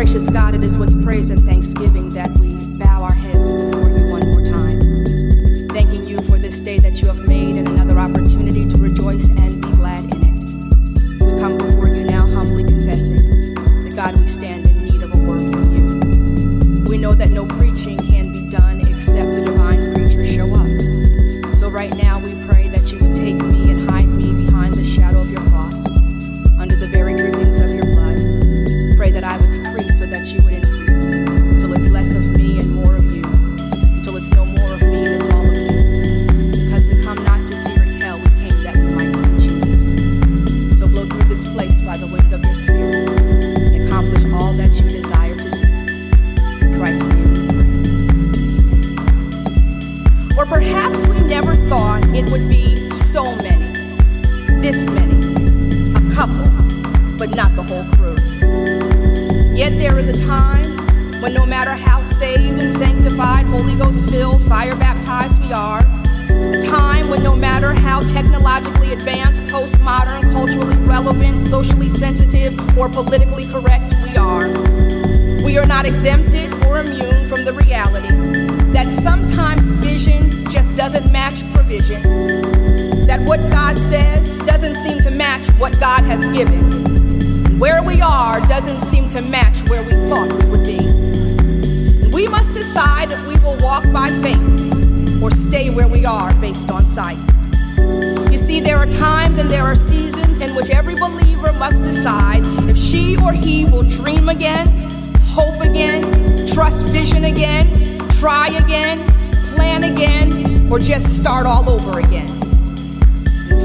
Gracious God, it is with praise and thanksgiving that we bow our heads.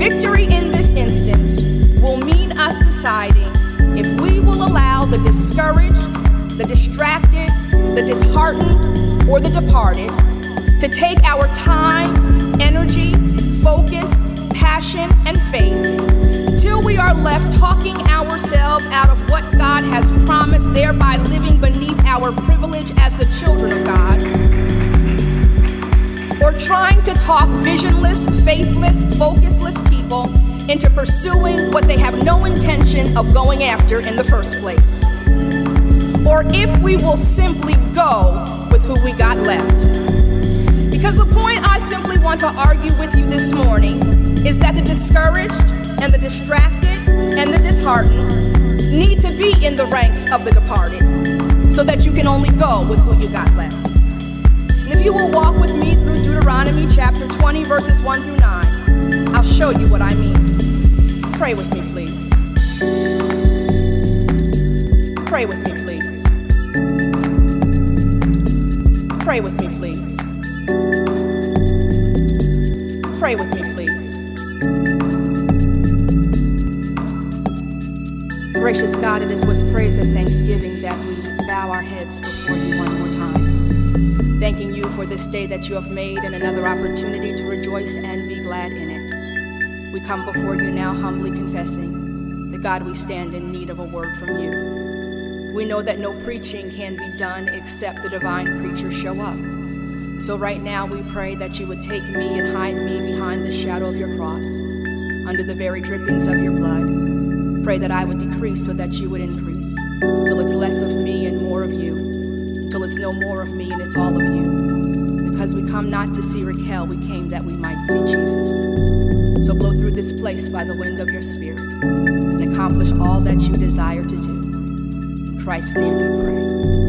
Victory in this instance will mean us deciding if we will allow the discouraged, the distracted, the disheartened, or the departed to take our time, energy, focus, passion, and faith till we are left talking ourselves out of what God has promised, thereby living beneath our privilege as the children of God. Or trying to talk visionless, faithless, focusless people into pursuing what they have no intention of going after in the first place. Or if we will simply go with who we got left. Because the point I simply want to argue with you this morning is that the discouraged and the distracted and the disheartened need to be in the ranks of the departed so that you can only go with who you got left. And if you will walk with me through Deuteronomy chapter 20, verses 1 through 9, I'll show you what I mean. Pray with me, please. Pray with me, please. Pray with me, please. Pray with me, please. Gracious God, it is with praise and thanksgiving that we bow our heads before you one more time. Thanking you for this day that you have made and another opportunity to rejoice and be glad in it. We come before you now humbly confessing that God, we stand in need of a word from you. We know that no preaching can be done except the divine preacher show up. So right now we pray that you would take me and hide me behind the shadow of your cross, under the very drippings of your blood. Pray that I would decrease so that you would increase, till it's less of me and more of you, till it's no more of me and it's all of you. Because we come not to see Raquel, we came that we might see Jesus. So blow through this place by the wind of your spirit and accomplish all that you desire to do. In Christ's name we pray.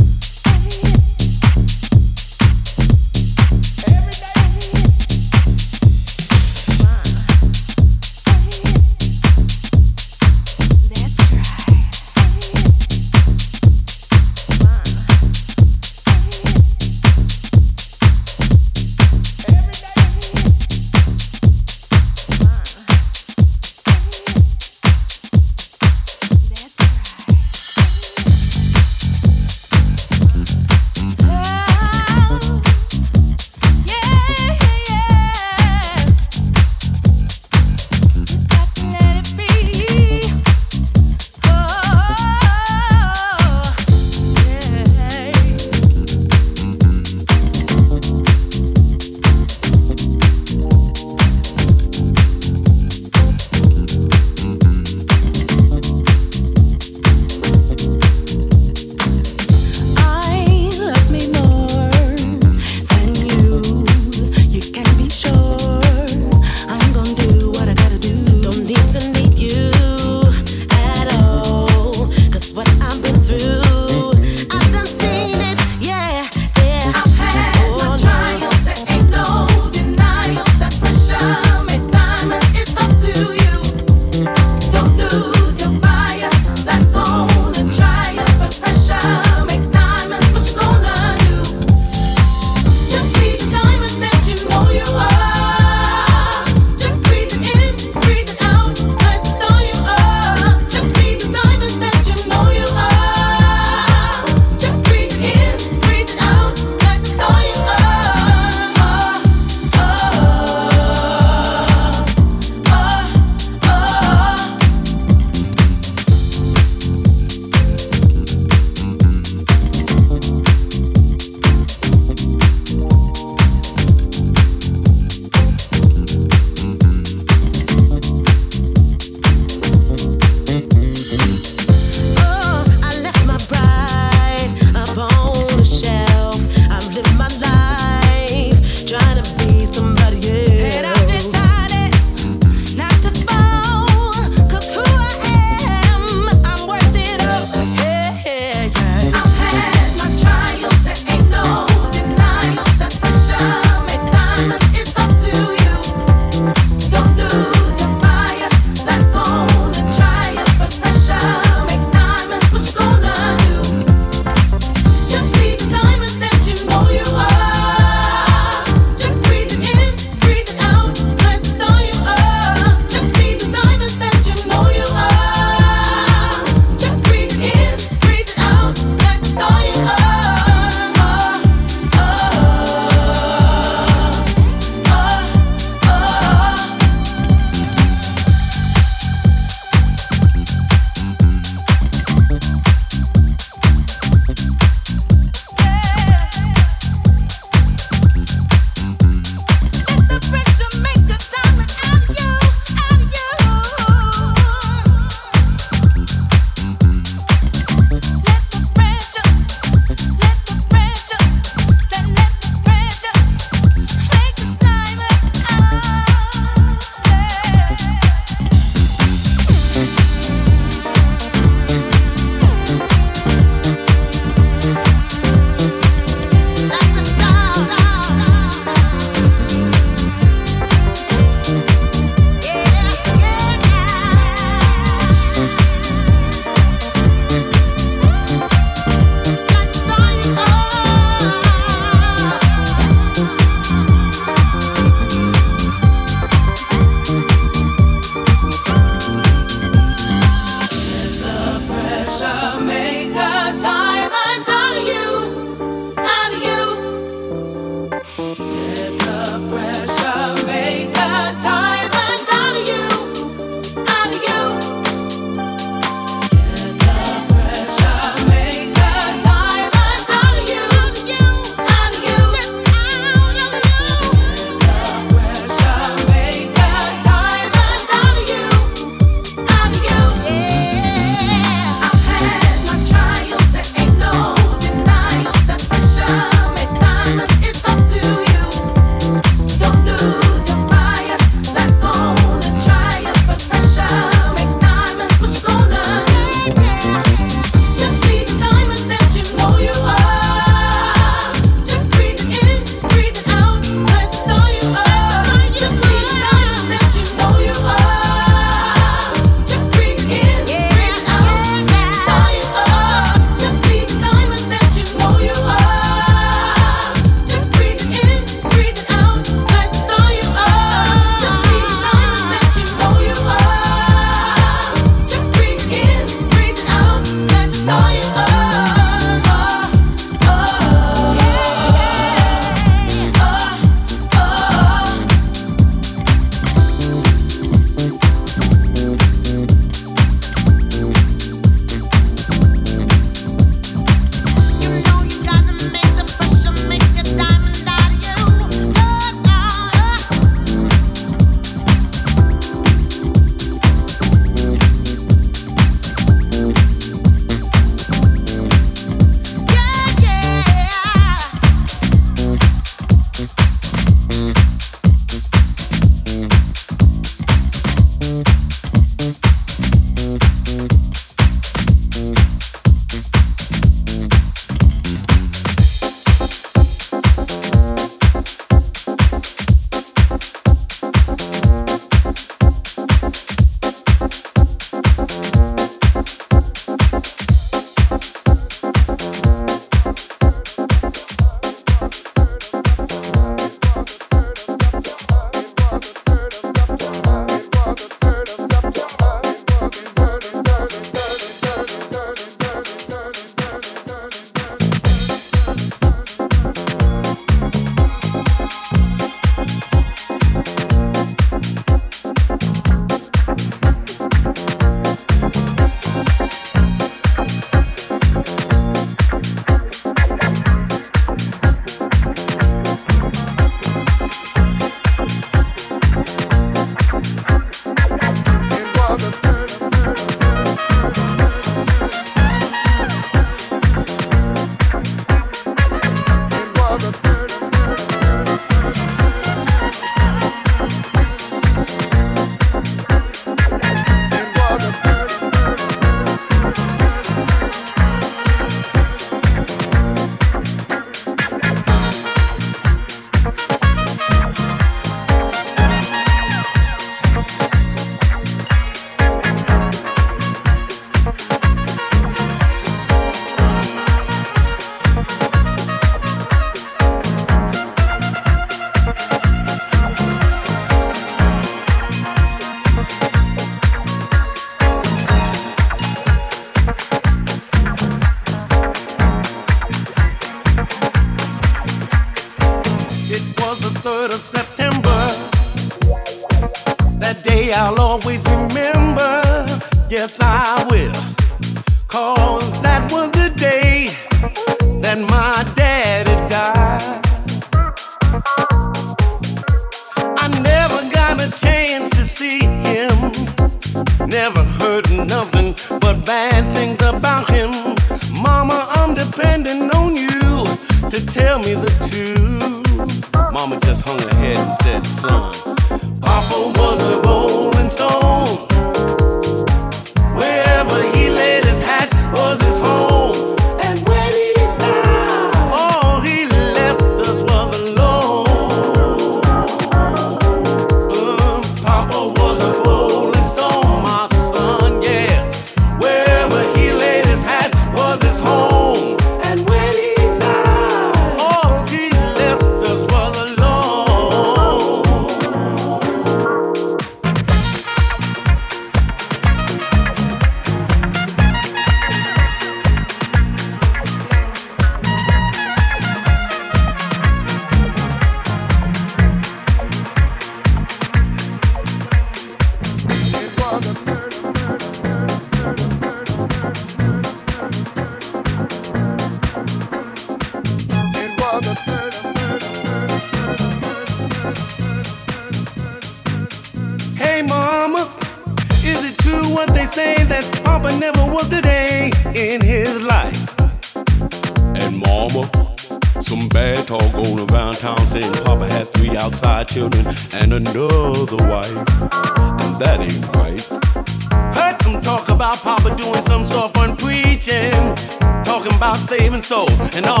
Souls and all